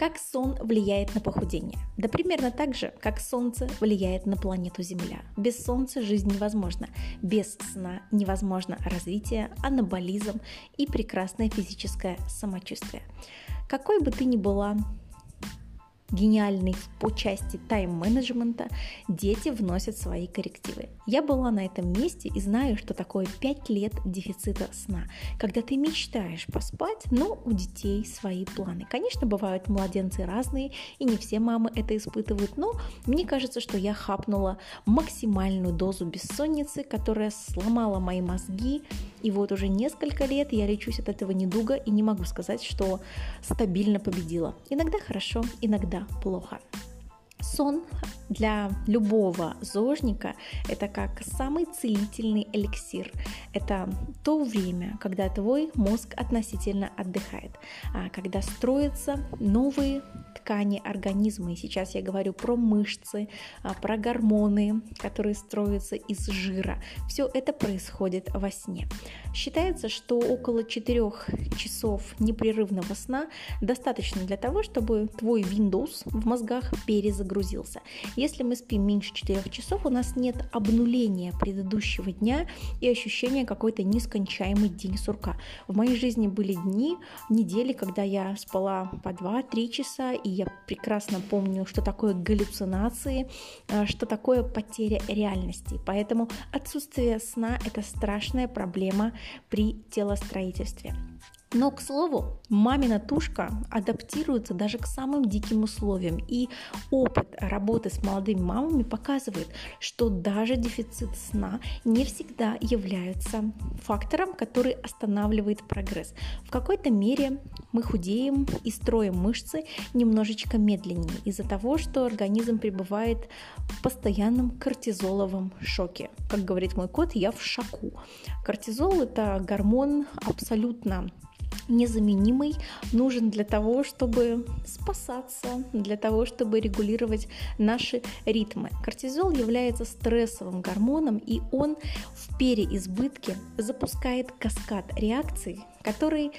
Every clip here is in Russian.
Как сон влияет на похудение? Да примерно так же, как Солнце влияет на планету Земля. Без Солнца жизнь невозможна. Без сна невозможно развитие, анаболизм и прекрасное физическое самочувствие. Какой бы ты ни была гениальный по части тайм-менеджмента, дети вносят свои коррективы. Я была на этом месте и знаю, что такое 5 лет дефицита сна, когда ты мечтаешь поспать, но у детей свои планы. Конечно, бывают младенцы разные, и не все мамы это испытывают, но мне кажется, что я хапнула максимальную дозу бессонницы, которая сломала мои мозги, и вот уже несколько лет я лечусь от этого недуга и не могу сказать, что стабильно победила. Иногда хорошо, иногда плохо. Сон для любого зожника – это как самый целительный эликсир. Это то время, когда твой мозг относительно отдыхает, а когда строятся новые ткани организма. И сейчас я говорю про мышцы, а, про гормоны, которые строятся из жира. Все это происходит во сне. Считается, что около 4 часов непрерывного сна достаточно для того, чтобы твой Windows в мозгах перезагрузился. Если мы спим меньше 4 часов, у нас нет обнуления предыдущего дня и ощущения какой-то нескончаемый день сурка. В моей жизни были дни, недели, когда я спала по 2-3 часа, и я прекрасно помню, что такое галлюцинации, э, что такое потеря реальности. Поэтому отсутствие сна – это страшная проблема при телостроительстве. Но, к слову, мамина тушка адаптируется даже к самым диким условиям. И опыт работы с молодыми мамами показывает, что даже дефицит сна не всегда является фактором, который останавливает прогресс. В какой-то мере мы худеем и строим мышцы немножечко медленнее из-за того, что организм пребывает в постоянном кортизоловом шоке. Как говорит мой кот, я в шоку. Кортизол – это гормон абсолютно незаменимый, нужен для того, чтобы спасаться, для того, чтобы регулировать наши ритмы. Кортизол является стрессовым гормоном, и он в переизбытке запускает каскад реакций, который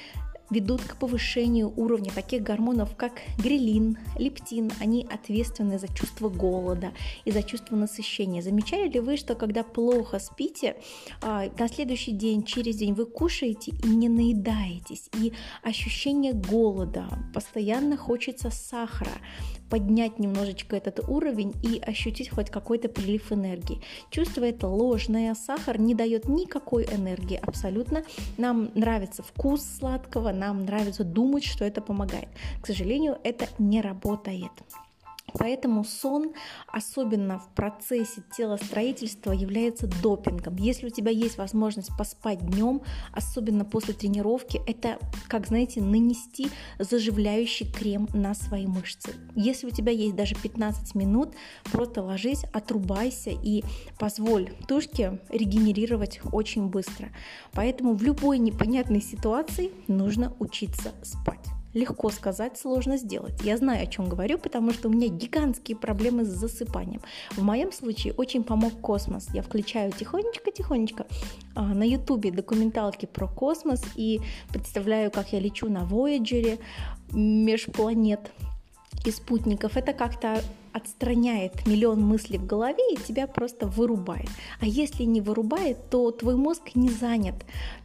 ведут к повышению уровня таких гормонов, как грелин, лептин. Они ответственны за чувство голода и за чувство насыщения. Замечали ли вы, что когда плохо спите, а, на следующий день, через день вы кушаете и не наедаетесь, и ощущение голода, постоянно хочется сахара, поднять немножечко этот уровень и ощутить хоть какой-то прилив энергии. Чувство это ложное, сахар не дает никакой энергии абсолютно. Нам нравится вкус сладкого, нам нравится думать, что это помогает. К сожалению, это не работает. Поэтому сон, особенно в процессе телостроительства, является допингом. Если у тебя есть возможность поспать днем, особенно после тренировки, это, как знаете, нанести заживляющий крем на свои мышцы. Если у тебя есть даже 15 минут, просто ложись, отрубайся и позволь тушке регенерировать очень быстро. Поэтому в любой непонятной ситуации нужно учиться спать. Легко сказать, сложно сделать. Я знаю, о чем говорю, потому что у меня гигантские проблемы с засыпанием. В моем случае очень помог космос. Я включаю тихонечко-тихонечко а, на ютубе документалки про космос и представляю, как я лечу на Voyager межпланет и спутников. Это как-то отстраняет миллион мыслей в голове и тебя просто вырубает. А если не вырубает, то твой мозг не занят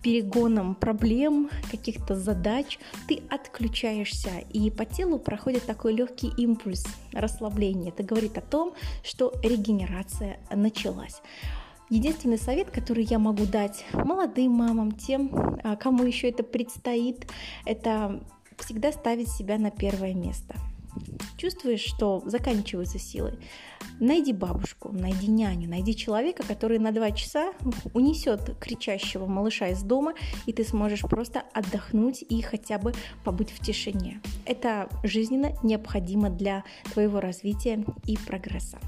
перегоном проблем, каких-то задач. Ты отключаешься, и по телу проходит такой легкий импульс расслабления. Это говорит о том, что регенерация началась. Единственный совет, который я могу дать молодым мамам, тем, а, кому еще это предстоит, это всегда ставить себя на первое место – чувствуешь, что заканчиваются силы, найди бабушку, найди няню, найди человека, который на два часа унесет кричащего малыша из дома, и ты сможешь просто отдохнуть и хотя бы побыть в тишине. Это жизненно необходимо для твоего развития и прогресса.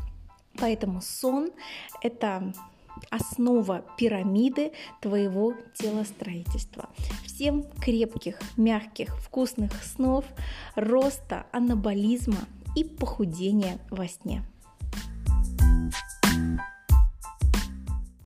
Поэтому сон – это основа пирамиды твоего телостроительства. Всем крепких, мягких, вкусных снов, роста, анаболизма и похудения во сне.